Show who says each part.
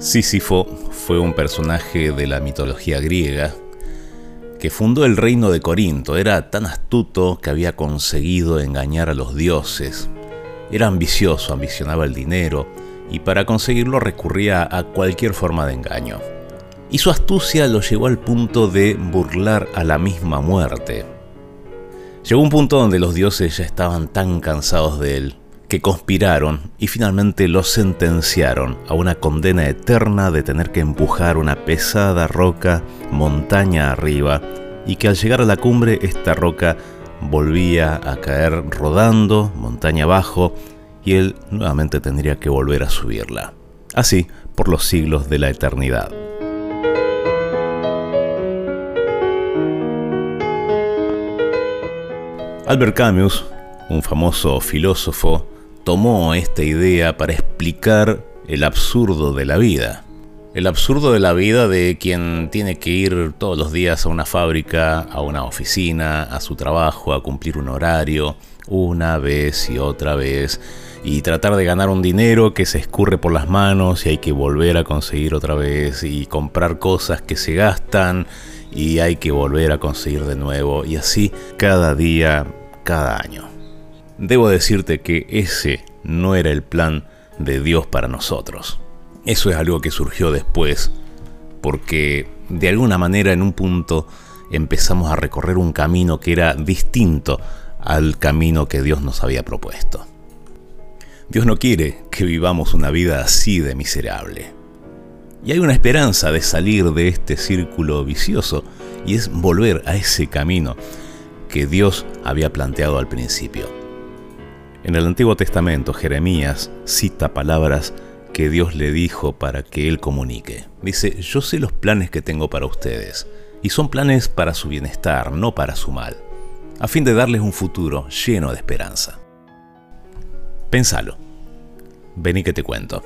Speaker 1: Sísifo fue un personaje de la mitología griega que fundó el reino de Corinto. Era tan astuto que había conseguido engañar a los dioses. Era ambicioso, ambicionaba el dinero y para conseguirlo recurría a cualquier forma de engaño. Y su astucia lo llevó al punto de burlar a la misma muerte. Llegó un punto donde los dioses ya estaban tan cansados de él que conspiraron y finalmente lo sentenciaron a una condena eterna de tener que empujar una pesada roca montaña arriba y que al llegar a la cumbre esta roca volvía a caer rodando montaña abajo y él nuevamente tendría que volver a subirla. Así por los siglos de la eternidad. Albert Camus, un famoso filósofo, tomó esta idea para explicar el absurdo de la vida. El absurdo de la vida de quien tiene que ir todos los días a una fábrica, a una oficina, a su trabajo, a cumplir un horario, una vez y otra vez, y tratar de ganar un dinero que se escurre por las manos y hay que volver a conseguir otra vez, y comprar cosas que se gastan y hay que volver a conseguir de nuevo, y así cada día, cada año. Debo decirte que ese no era el plan de Dios para nosotros. Eso es algo que surgió después, porque de alguna manera en un punto empezamos a recorrer un camino que era distinto al camino que Dios nos había propuesto. Dios no quiere que vivamos una vida así de miserable. Y hay una esperanza de salir de este círculo vicioso y es volver a ese camino que Dios había planteado al principio. En el Antiguo Testamento, Jeremías cita palabras que Dios le dijo para que él comunique. Dice, yo sé los planes que tengo para ustedes, y son planes para su bienestar, no para su mal, a fin de darles un futuro lleno de esperanza. Pénsalo. Vení que te cuento.